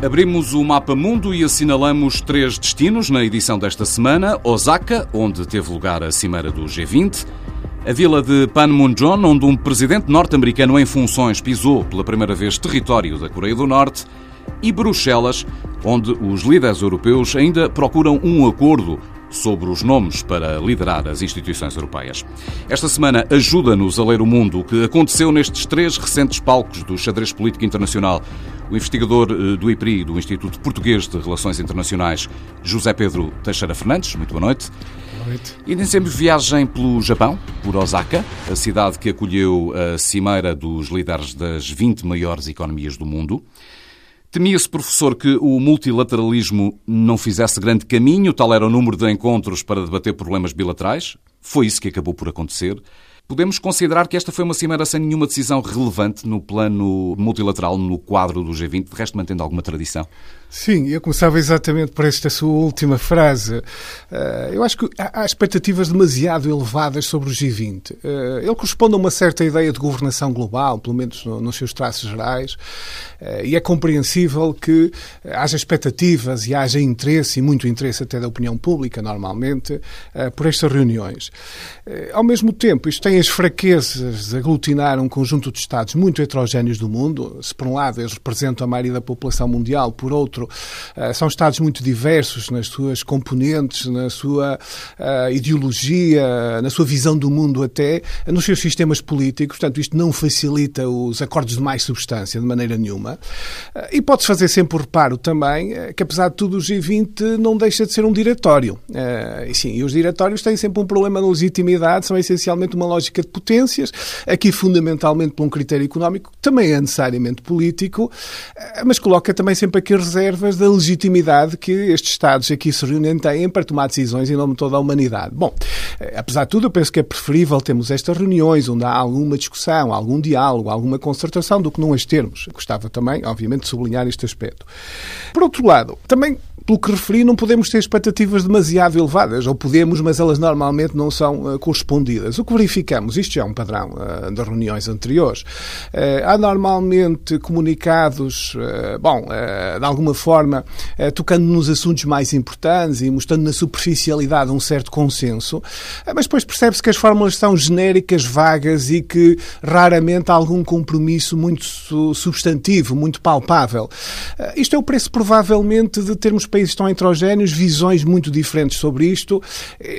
Abrimos o mapa mundo e assinalamos três destinos na edição desta semana: Osaka, onde teve lugar a cimeira do G20, a vila de Panmunjom, onde um presidente norte-americano em funções pisou pela primeira vez território da Coreia do Norte, e Bruxelas, onde os líderes europeus ainda procuram um acordo sobre os nomes para liderar as instituições europeias. Esta semana ajuda-nos a ler o mundo o que aconteceu nestes três recentes palcos do xadrez político internacional. O investigador eh, do IPRI, do Instituto Português de Relações Internacionais, José Pedro Teixeira Fernandes. Muito boa noite. Boa noite. Iniciamos viagem pelo Japão, por Osaka, a cidade que acolheu a cimeira dos líderes das 20 maiores economias do mundo. Temia-se, professor, que o multilateralismo não fizesse grande caminho, tal era o número de encontros para debater problemas bilaterais. Foi isso que acabou por acontecer. Podemos considerar que esta foi uma cimeira sem nenhuma decisão relevante no plano multilateral, no quadro do G20, de resto mantendo alguma tradição? Sim, eu começava exatamente por esta sua última frase. Eh, eu acho que há expectativas demasiado elevadas sobre o G20. Eh, ele corresponde a uma certa ideia de governação global, pelo menos nos seus traços gerais, eh, e é compreensível que haja expectativas e haja interesse, e muito interesse até da opinião pública, normalmente, por estas reuniões. Ao mesmo tempo, isto tem as fraquezas de aglutinar um conjunto de Estados muito heterogéneos do mundo. Se, por um lado, eles representam a maioria da população mundial, por outro, outro. Uh, são Estados muito diversos nas suas componentes, na sua uh, ideologia, na sua visão do mundo até, nos seus sistemas políticos. Portanto, isto não facilita os acordos de mais substância de maneira nenhuma. Uh, e pode-se fazer sempre o reparo também que, apesar de tudo, o G20 não deixa de ser um diretório. e sim, e os diretórios têm sempre um problema de legitimidade, são essencialmente uma lógica de potências, aqui fundamentalmente por um critério económico, também é necessariamente político, mas coloca também sempre aqui reservas reservas da legitimidade que estes Estados aqui se reúnem têm para tomar decisões em nome de toda a humanidade. Bom, eh, apesar de tudo, eu penso que é preferível termos estas reuniões onde há alguma discussão, algum diálogo, alguma concertação, do que não as termos. Gostava também, obviamente, de sublinhar este aspecto. Por outro lado, também pelo que referi, não podemos ter expectativas demasiado elevadas, ou podemos, mas elas normalmente não são uh, correspondidas. O que verificamos, isto já é um padrão uh, das reuniões anteriores, uh, há normalmente comunicados, bom, de alguma forma, tocando nos assuntos mais importantes e mostrando na superficialidade um certo consenso, mas depois percebe-se que as fórmulas são genéricas, vagas e que raramente há algum compromisso muito substantivo, muito palpável. Isto é o preço, provavelmente, de termos países tão heterogéneos, visões muito diferentes sobre isto.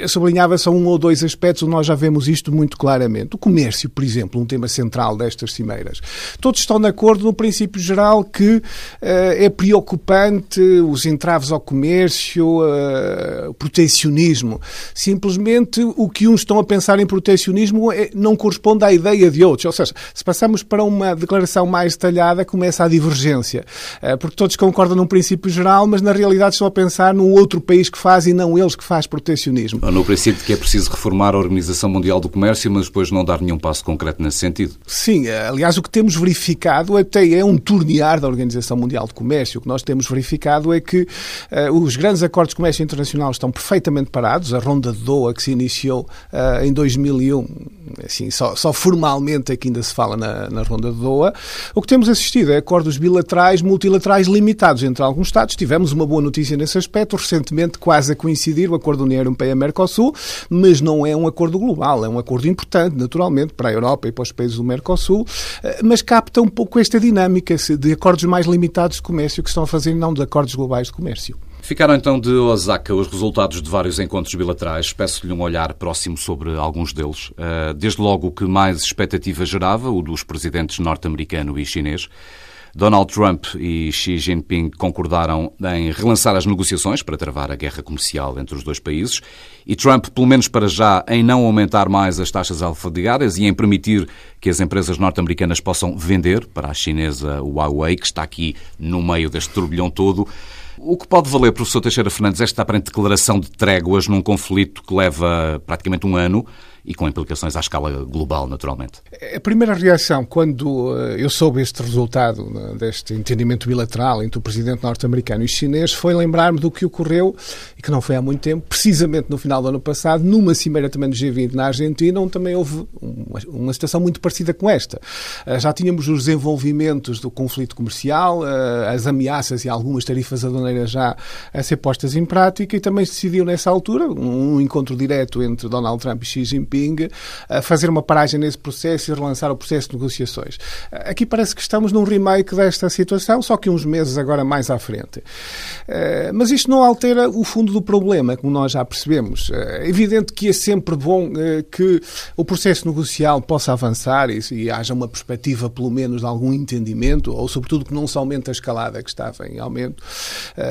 Sublinhava só um ou dois aspectos nós já vemos isto muito claramente. O comércio, por exemplo, um tema central destas cimeiras. Todos estão de acordo no princípio geral que uh, é preocupante os entraves ao comércio, uh, protecionismo. Simplesmente o que uns estão a pensar em protecionismo é, não corresponde à ideia de outros. Ou seja, se passamos para uma declaração mais detalhada, começa a divergência. Uh, porque todos concordam num princípio geral, mas na realidade estão a pensar num outro país que faz e não eles que faz protecionismo. No princípio de que é preciso reformar a Organização Mundial do Comércio, mas depois não dar nenhum passo concreto nesse sentido. Sim, aliás, o que temos verificado até é um tornear da Organização Mundial do Comércio. O que nós temos verificado é que uh, os grandes acordos de comércio internacional estão perfeitamente parados. A ronda de Doha, que se iniciou uh, em 2001, assim, só, só formalmente é que ainda se fala na, na ronda de Doha. O que temos assistido é acordos bilaterais, multilaterais limitados entre alguns Estados. Tivemos uma boa notícia nesse aspecto, recentemente quase a coincidir o acordo União Europeia-Mercosul, mas não é um acordo global, é um acordo importante, naturalmente, para a Europa e para os países do Mercosul, eh, mas capta um pouco esta dinâmica de acordos mais limitados de comércio que estão a fazer, não de acordos globais de comércio. Ficaram então de Osaka os resultados de vários encontros bilaterais. Peço-lhe um olhar próximo sobre alguns deles. Eh, desde logo o que mais expectativa gerava, o dos presidentes norte-americano e chinês. Donald Trump e Xi Jinping concordaram em relançar as negociações para travar a guerra comercial entre os dois países e Trump, pelo menos para já, em não aumentar mais as taxas alfandegárias e em permitir que as empresas norte-americanas possam vender para a chinesa Huawei, que está aqui no meio deste turbilhão todo. O que pode valer, professor Teixeira Fernandes, esta aparente declaração de tréguas num conflito que leva praticamente um ano e com implicações à escala global, naturalmente. A primeira reação, quando eh, eu soube este resultado né, deste entendimento bilateral entre o presidente norte-americano e chinês, foi lembrar-me do que ocorreu, e que não foi há muito tempo, precisamente no final do ano passado, numa cimeira também do G20 na Argentina, onde também houve uma, situação muito parecida com esta. Eh, já tínhamos os desenvolvimentos do conflito comercial, eh, as ameaças e algumas tarifas aduaneiras já a ser postas em prática, e também se decidiu nessa altura, um encontro direto entre Donald Trump e Xi Jinping, A fazer uma paragem nesse processo e relançar o processo de negociações. Aqui parece que estamos num remake desta situação, só que uns meses agora mais à frente. Eh, mas isto não altera o fundo do problema, como nós já percebemos. Eh, é evidente que é sempre bom eh, que o processo negocial possa avançar e haja uma perspectiva, pelo menos, de algum entendimento, ou sobretudo que não se aumente a escalada que estava em aumento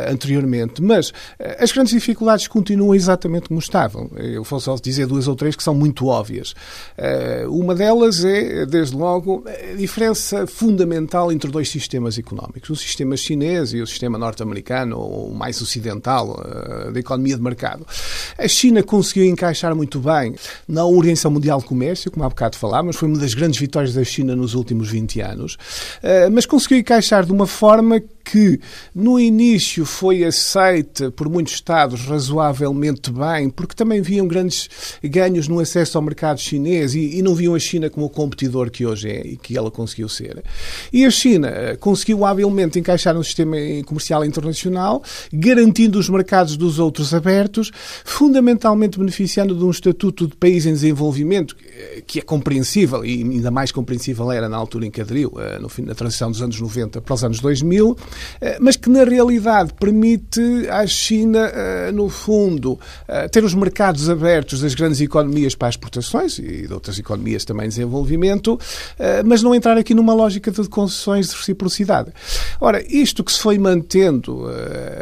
anteriormente. Mas as grandes dificuldades continuam exatamente como estavam. Eu vou só dizer duas ou três que são muito muito óbvias. Eh, uma delas é, desde logo, a diferença fundamental entre dois sistemas económicos, o sistema chinês e o sistema norte-americano, ou mais ocidental, eh, da economia de mercado. A China conseguiu encaixar muito bem na Organização Mundial de Comércio, como há bocado falámos, foi uma das grandes vitórias da China nos últimos 20 anos, eh, mas conseguiu encaixar de uma forma que no início foi aceita por muitos Estados razoavelmente bem, porque também viam grandes ganhos no acesso ao mercado chinês e, e não viam a China como o competidor que hoje é e que ela conseguiu ser. E a China eh, conseguiu habilmente encaixar no sistema comercial internacional, garantindo os mercados dos outros abertos, fundamentalmente beneficiando de um estatuto de país em desenvolvimento eh, que é compreensível e ainda mais compreensível era na altura em que aderiu, eh, no fim da transição dos anos 90 para os anos 2000, eh, mas que na realidade permite à China, eh, no fundo, eh, ter os mercados abertos das grandes economias para exportações e de outras economias também em desenvolvimento, mas não entrar aqui numa lógica de concessões de reciprocidade. Ora, isto que se foi mantendo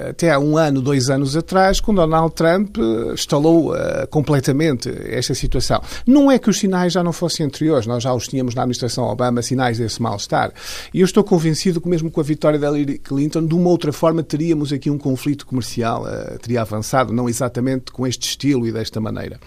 até há um ano, dois anos atrás, com Donald Trump instalou completamente esta situação. Não é que os sinais já não fossem anteriores, nós já os tínhamos na administração Obama, sinais desse mal-estar. E eu estou convencido que mesmo com a vitória da Hillary Clinton, de uma outra forma teríamos aqui um conflito comercial, uh, teria avançado, não exatamente com este estilo e desta maneira.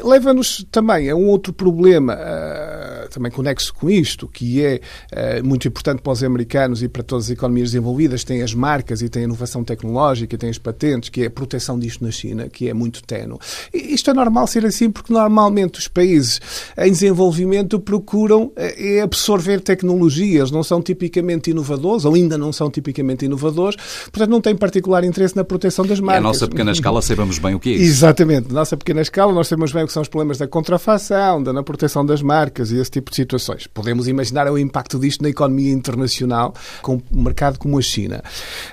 Leva-nos também a um outro problema, uh, também conexo com isto, que é uh, muito importante para os americanos e para todas as economias desenvolvidas, tem as marcas e tem a inovação tecnológica, tem as patentes, que é a proteção disto na China, que é muito tenue. Isto é normal ser assim, porque normalmente os países em desenvolvimento procuram é absorver tecnologias, não são tipicamente inovadores, ou ainda não são tipicamente inovadores, portanto não tem particular interesse na proteção das marcas. E a nossa pequena escala sabemos bem o que é isso. Exatamente, na nossa pequena escala nós sabemos bem o que são os problemas da contrafação, da na proteção das marcas e esse tipo de situações. Podemos imaginar o impacto disto na economia internacional com um mercado como a China.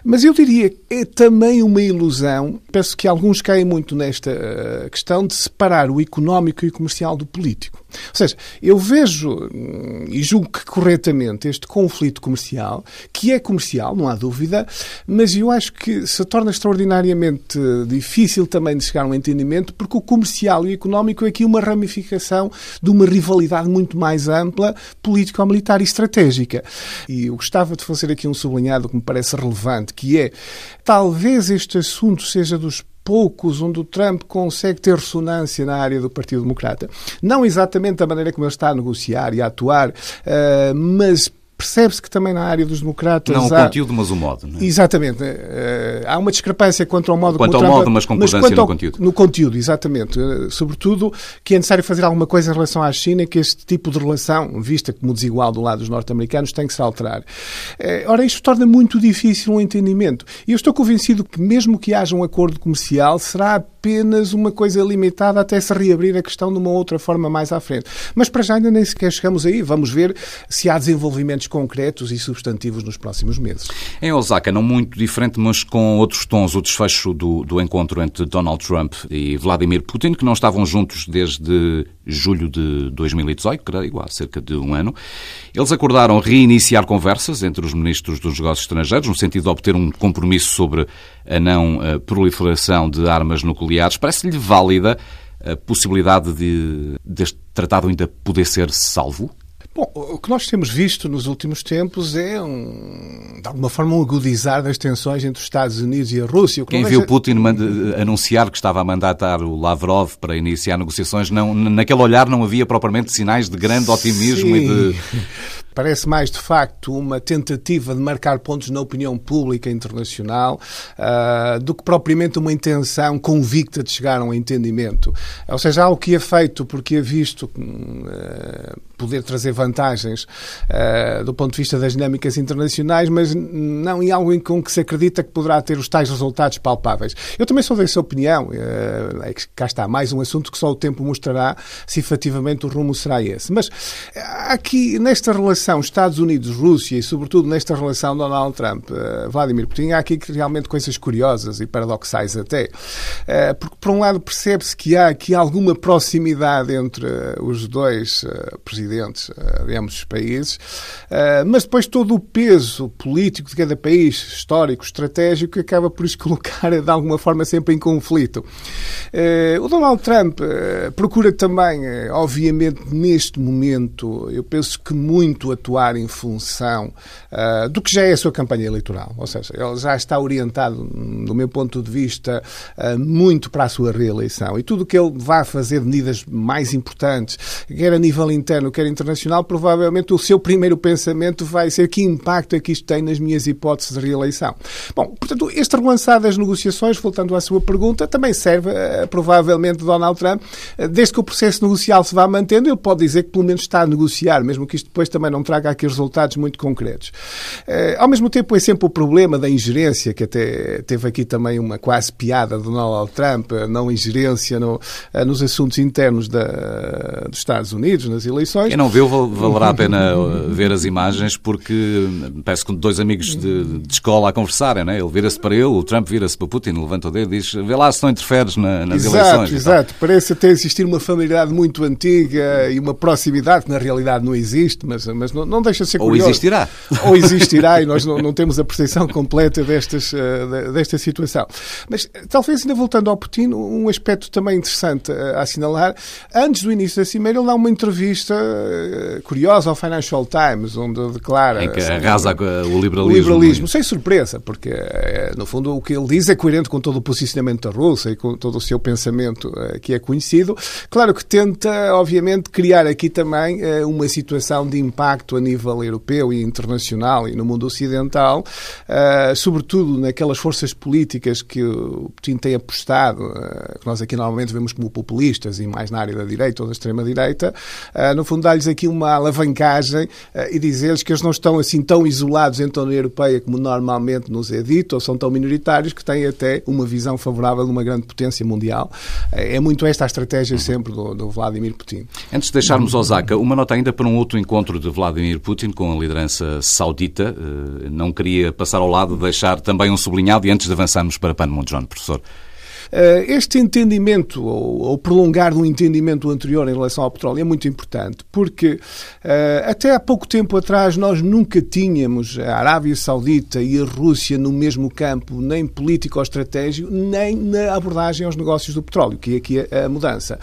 Mas eu diria que é também uma ilusão, penso que alguns caem muito nesta uh, questão de separar o económico e o comercial do político. Ou seja, eu vejo hum, e julgo que corretamente este conflito comercial, que é comercial, não há dúvida, mas eu acho que se torna extraordinariamente difícil também de chegar a um entendimento, porque o comercial e o económico é aqui uma ramificação de uma rivalidade muito mais ampla, político-militar e estratégica. E eu gostava de fazer aqui um sublinhado que me parece relevante, que é talvez este assunto seja dos poucos onde o Trump consegue ter ressonância na área do Partido Democrata. Não exatamente da maneira como ele está a negociar e a atuar, uh, mas percebe-se que também na área dos democratas. Não há... o conteúdo, mas o modo. É? Exatamente. Uh, há uma discrepância quanto ao modo quanto ao Trump, modo, mas concordância mas no conteúdo. No conteúdo, exatamente. Uh, sobretudo que é necessário fazer alguma coisa em relação à China, que este tipo de relação, vista como desigual do lado dos norte-americanos, tem que se alterar. Uh, ora, isto torna muito difícil um entendimento. E eu estou convencido que, mesmo que haja um acordo comercial, será apenas uma coisa limitada até se reabrir a questão de uma outra forma mais à frente. Mas para já ainda nem sequer chegamos aí. Vamos ver se há desenvolvimentos concretos e substantivos nos próximos meses. Em Osaka, não muito diferente, mas com outros tons, o desfecho do, do encontro entre Donald Trump e Vladimir Putin, que não estavam juntos desde julho de 2018, creio, há cerca de um ano. Eles acordaram reiniciar conversas entre os ministros dos negócios estrangeiros, no sentido de obter um compromisso sobre a não eh, proliferação de armas nucleares. Parece-lhe válida a possibilidade de deste tratado ainda poder ser salvo? Bom, o que nós temos visto nos últimos tempos é um de alguma forma, um agudizar das tensões entre os Estados Unidos e a Rússia. Quem viu Putin anunciar que estava a mandatar o Lavrov para iniciar negociações, não, naquele olhar não havia propriamente sinais de grande otimismo Sim. e de Parece mais, de facto, uma tentativa de marcar pontos na opinião pública internacional uh, do que propriamente uma intenção convicta de chegar a um entendimento. Ou seja, algo que é feito porque é visto uh, poder trazer vantagens uh, do ponto de vista das dinâmicas internacionais, mas não em algo em com que se acredita que poderá ter os tais resultados palpáveis. Eu também sou dessa opinião. é que cá está, mais um assunto que só o tempo mostrará se efetivamente o rumo será esse. Mas aqui, nesta relação relação Estados Unidos-Rússia e, sobretudo, nesta relação Donald Trump-Vladimir Putin, há aqui realmente coisas curiosas e paradoxais até. Eh, porque, por um lado, percebe-se que há aqui alguma proximidade entre os dois eh, presidentes eh, de ambos os países, mas depois todo o peso político de cada país, histórico, estratégico, acaba por os colocar de alguma forma sempre em conflito. O Donald Trump procura também, obviamente, neste momento, eu penso que muito atuar em função uh, do que já é a sua campanha eleitoral. Ou seja, ele já está orientado, do meu ponto de vista, uh, muito para a sua reeleição. E tudo o que ele vá fazer de medidas mais importantes, quer a nível interno, quer internacional, provavelmente o seu primeiro pensamento vai ser que impacto é que isto tem nas minhas hipóteses de reeleição. Bom, portanto, este relançar das negociações, voltando à sua pergunta, também serve, uh, provavelmente, Donald Trump, desde que o processo negocial se vá mantendo, ele pode dizer que pelo menos está a negociar, mesmo que isto depois também não traga aqui resultados muito concretos. Eh, ao mesmo tempo, é sempre o problema da ingerência, que até teve aqui também uma quase piada do Donald Trump, a não ingerência no, eh, nos assuntos internos da, dos Estados Unidos, nas eleições. Quem não viu, valerá a pena eh, ver as imagens, porque parece que dois amigos de, de escola a conversarem, né? ele vira-se para ele, o Trump vira-se para Putin, levanta o dedo e diz: vê lá se não interferes na, nas exato, eleições. Exato, parece até existir uma familiaridade muito antiga e uma proximidade que na realidade não existe, mas, mas não, não deixa de ser curioso. Ou existirá. Ou existirá e nós não, não temos a percepção completa destas, uh, desta situação. Mas talvez ainda voltando ao Putin, um aspecto também interessante a assinalar, antes do início da cimeira ele dá uma entrevista curiosa ao Financial Times, onde declara... Em que assim, arrasa o liberalismo. O liberalismo, sem surpresa, porque no fundo o que ele diz é coerente com todo o posicionamento da Rússia e com todo o seu pensamento que é conhecido. Claro que tenta, obviamente, criar aqui também uma situação de impacto a nível europeu e internacional e no mundo ocidental, uh, sobretudo naquelas forças políticas que o Putin tem apostado, uh, que nós aqui normalmente vemos como populistas e mais na área da direita ou da extrema-direita, uh, no fundo dá-lhes aqui uma alavancagem e dizer-lhes que eles não estão assim tão isolados entre a União Europeia como normalmente nos é dito, ou são tão minoritários que têm até uma visão favorável de uma grande potência mundial. É muito esta a estratégia sempre do, do Vladimir Putin. Antes de deixarmos Osaka, uma nota ainda para um outro encontro de Vladimir Putin com a liderança saudita. Eh, não queria passar ao lado, deixar também um sublinhado e antes de avançarmos para Panmunjom, professor. Eh, este entendimento, ou prolongar do entendimento anterior em relação ao petróleo, é muito importante, porque eh, até há pouco tempo atrás nós nunca tínhamos a Arábia Saudita e a Rússia no mesmo campo, nem político ou estratégico, nem na abordagem aos negócios do petróleo, que é aqui a mudança.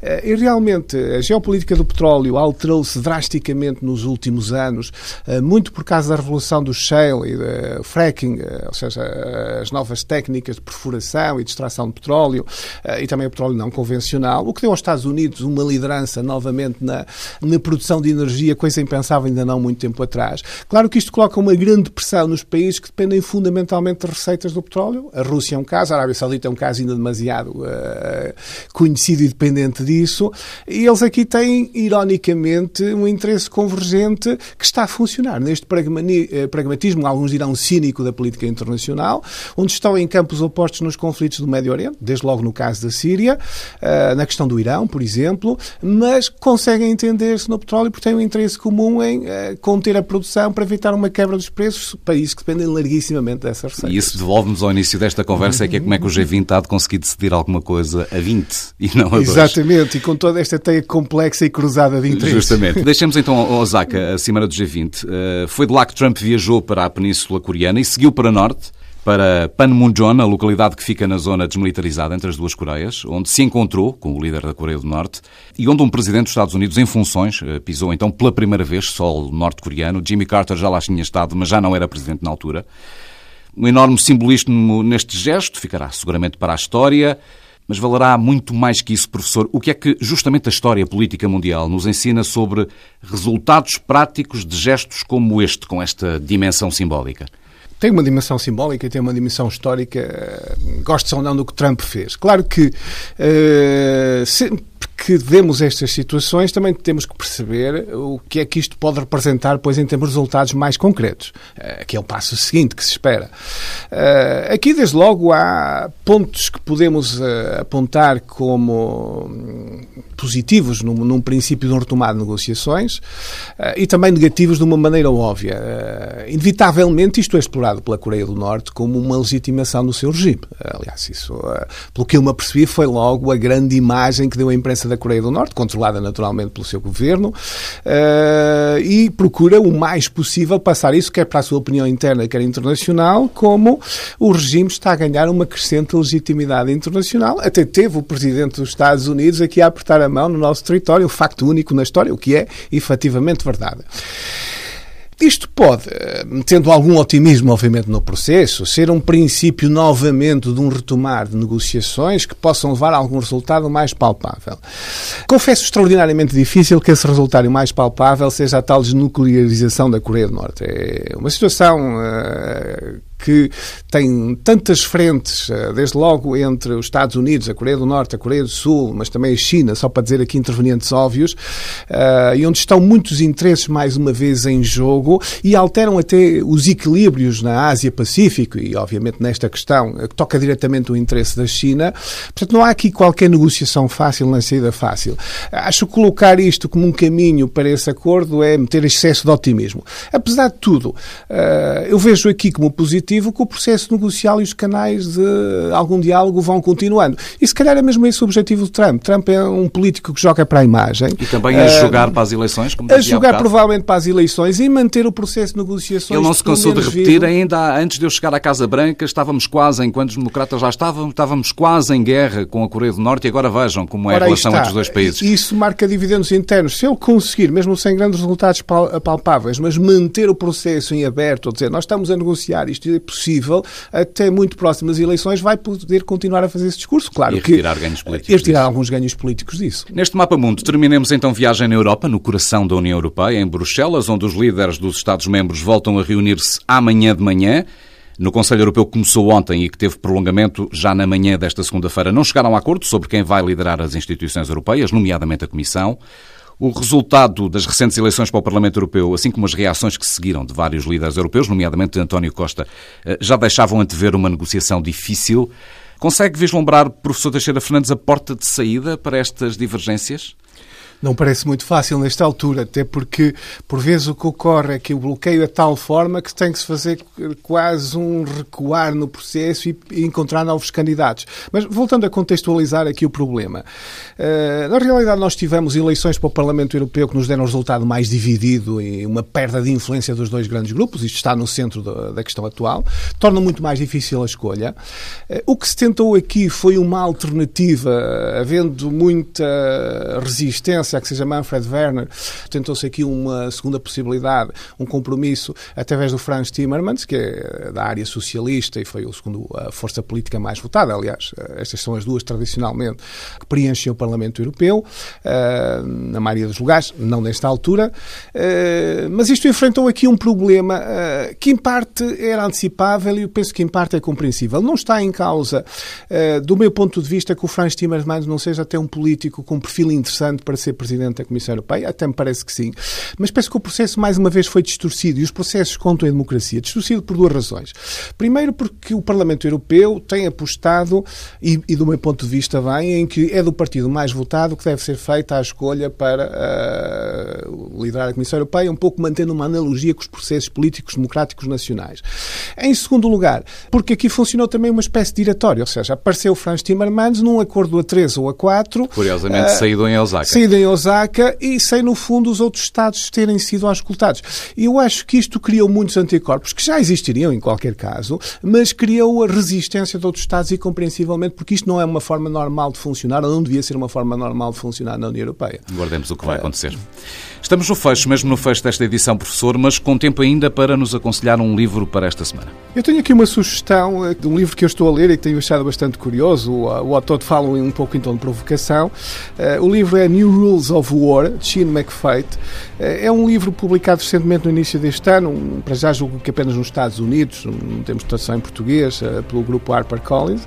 Eh, e realmente a geopolítica do petróleo alterou-se drasticamente nos últimos anos, muito por causa da revolução do shale e do fracking, ou seja, as novas técnicas de perfuração e de extração de petróleo uh, e também o petróleo não convencional, o que deu aos Estados Unidos uma liderança novamente na, na produção de energia, coisa impensável ainda não muito tempo atrás. Claro que isto coloca uma grande pressão nos países que dependem fundamentalmente das receitas do petróleo. A Rússia é um caso, a Arábia Saudita é um caso ainda demasiado uh, conhecido e dependente disso. E eles aqui têm, ironicamente, um interesse convergente que está a funcionar neste eh, pragmatismo, alguns dirão cínico da política internacional, onde estão em campos opostos nos conflitos do Médio Oriente, desde logo no caso da Síria, uh, na questão do Irão, por exemplo, mas conseguem entender-se no petróleo porque têm um interesse comum em uh, conter a produção para evitar uma quebra dos preços, países que dependem larguissimamente dessa receita. E isso devolve-nos ao início desta conversa, é que é como é que o G20 há de conseguir decidir alguma coisa a 20 e não a 2. Exatamente, e com toda esta teia complexa e cruzada de interesses. Justamente. Deixemos então Osaka, a cimeira do G20. Uh, foi de lá que Trump viajou para a Península Coreana e seguiu para norte para Panmunjom, a localidade que fica na zona desmilitarizada entre as duas Coreias, onde se encontrou com o líder da Coreia do Norte e onde um presidente dos Estados Unidos em funções eh, pisou então pela primeira vez solo norte-coreano. Jimmy Carter já lá tinha estado, mas já não era presidente na altura. Um enorme simbolismo neste gesto ficará seguramente para a história. Mas valerá muito mais que isso, professor. O que é que justamente a história política mundial nos ensina sobre resultados práticos de gestos como este, com esta dimensão simbólica? Tem uma dimensão simbólica e tem uma dimensão histórica, gosto ou não do que Trump fez. Claro que uh, que vemos estas situações, também temos que perceber o que é que isto pode representar, pois, em termos de resultados mais concretos, eh, que é o passo seguinte que se espera. Eh, aqui, desde logo, há pontos que podemos eh, apontar como hum, positivos num, num princípio de um retomado de negociações e também negativos de uma maneira óbvia. Inevitavelmente, isto é explorado pela Coreia do Norte como uma legitimação do seu regime. Aliás, isso, pelo que eu me apercebi, foi logo a grande imagem que deu a imprensa da Coreia do Norte, controlada naturalmente pelo seu governo, uh, e procura o mais possível passar isso, quer para a sua opinião interna, quer internacional, como o regime está a ganhar uma crescente legitimidade internacional. Até teve o presidente dos Estados Unidos aqui a apertar a mão no nosso território, o facto único na história, o que é efetivamente verdade. Isto pode, tendo algum otimismo, obviamente, no processo, ser um princípio novamente de um retomar de negociações que possam levar a algum resultado mais palpável. Confesso extraordinariamente difícil que esse resultado mais palpável seja a tal desnuclearização da Coreia do Norte. É uma situação uh, que tem tantas frentes, eh, desde logo entre os Estados Unidos, a Coreia do Norte, a Coreia do Sul, mas também a China, só para dizer aqui intervenientes óbvios, uh, e onde estão muitos interesses mais uma vez em jogo e alteram até os equilíbrios na Ásia-Pacífico e, obviamente, nesta questão que toca diretamente o interesse da China. Portanto, não há aqui qualquer negociação fácil nem saída fácil. Acho que colocar isto como um caminho para esse acordo é meter excesso de otimismo. Apesar de tudo, uh, eu vejo aqui como positivo positivo que o processo negocial e os canais de algum diálogo vão continuando. E se calhar é mesmo esse o objetivo do Trump. Trump é um político que joga para a imagem. E também a uh, jogar para as eleições, como A jogar provavelmente para as eleições e manter o processo de negociações. Ele não se cansou de repetir vivo. ainda antes de eu chegar à Casa Branca, estávamos quase, enquanto os democratas já estavam, estávamos quase em guerra com a Coreia do Norte e agora vejam como é Ora, a relação entre os dois países. Isso marca dividendos internos. Se ele conseguir, mesmo sem grandes resultados palpáveis, mas manter o processo em aberto, ou dizer, nós estamos a negociar isto possível, até muito próximo das eleições, vai poder continuar a fazer esse discurso. Claro e que, retirar ganhos políticos. E retirar disso. alguns ganhos políticos disso. Neste mapa mundo, terminemos então viagem na Europa, no coração da União Europeia, em Bruxelas, onde os líderes dos Estados-membros voltam a reunir-se amanhã de manhã. No Conselho Europeu que começou ontem e que teve prolongamento já na manhã desta segunda-feira, não chegaram a acordo sobre quem vai liderar as instituições europeias, nomeadamente a Comissão. O resultado das recentes eleições para o Parlamento Europeu, assim como as reações que seguiram de vários líderes europeus, nomeadamente de António Costa, eh, já deixavam antever uma negociação difícil. Consegue vislumbrar, professor Teixeira Fernandes, a porta de saída para estas divergências? Não parece muito fácil nesta altura, até porque, por vezes, o que ocorre é que o bloqueio é de tal forma que tem que se fazer quase um recuar no processo e encontrar novos candidatos. Mas, voltando a contextualizar aqui o problema, uh, na realidade, nós tivemos eleições para o Parlamento Europeu que nos deram um resultado mais dividido e uma perda de influência dos dois grandes grupos, isto está no centro da, questão atual, torna muito mais difícil a escolha. Uh, o que se tentou aqui foi uma alternativa, havendo muita resistência a que seja Manfred Werner, tentou-se aqui uma segunda possibilidade, um compromisso através do Franz Timmermans, que é da área socialista e foi o segundo a força política mais votada. Aliás, estas são as duas tradicionalmente que preenchem o Parlamento Europeu, eh, na maioria dos lugares, não nesta altura. Eh, mas isto enfrentou aqui um problema eh, que, em parte, era antecipável e eu penso que, em parte, é compreensível. Não está em causa, do meu ponto de vista, que o Franz Timmermans não seja até um político com um perfil interessante para ser Presidente da Comissão Europeia, até me parece que sim, mas penso que o processo mais uma vez foi distorcido e os processos contam em democracia. Distorcido por duas razões. Primeiro, porque o Parlamento Europeu tem apostado, e, e do meu ponto de vista bem, em que é do partido mais votado que deve ser feita a escolha para uh, liderar a Comissão Europeia, um pouco mantendo uma analogia com os processos políticos democráticos nacionais. Em segundo lugar, porque aqui funcionou também uma espécie de diretório, ou seja, apareceu Franz Timmermans num acordo a 3 ou a 4. Curiosamente, uh, saído em Osaka. Saído em Osaka e sem, no fundo, os outros Estados terem sido auscultados. Eu acho que isto criou muitos anticorpos, que já existiriam em qualquer caso, mas criou a resistência de outros Estados e, compreensivelmente, porque isto não é uma forma normal de funcionar, ou não devia ser uma forma normal de funcionar na União Europeia. Guardemos o que vai acontecer. Estamos no fecho, mesmo no fecho desta edição, professor, mas com tempo ainda para nos aconselhar um livro para esta semana. Eu tenho aqui uma sugestão eh, de um livro que eu estou a ler e que tenho achado bastante curioso. O autor fala um pouco em tom de provocação. Eh, o livro é New Rules of War, de Shane McFate. Eh, é um livro publicado recentemente no início deste ano, para já julgo que apenas nos Estados Unidos, não temos tradução em português, pelo grupo HarperCollins.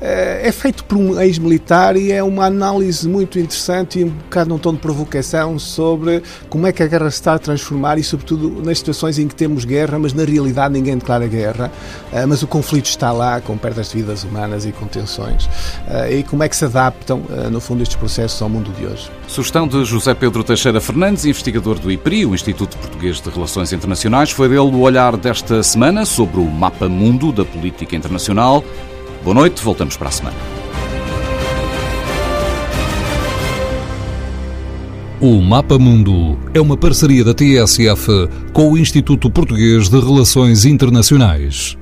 É feito por um ex-militar e é uma análise muito interessante e um bocado num tom de provocação sobre como é que a guerra se está a transformar e, sobretudo, nas situações em que temos guerra, mas na realidade ninguém declara guerra, eh, mas o conflito está lá, com perdas de vidas humanas e com tensões. Eh, e como é que se adaptam, eh, no fundo, estes processos ao mundo de hoje. Sugestão de José Pedro Teixeira Fernandes, investigador do IPRI, o Instituto Português de Relações Internacionais. Foi dele o olhar desta semana sobre o mapa mundo da política internacional. Boa noite, voltamos para a semana. O Mapa Mundo é uma parceria da TSF com o Instituto Português de Relações Internacionais.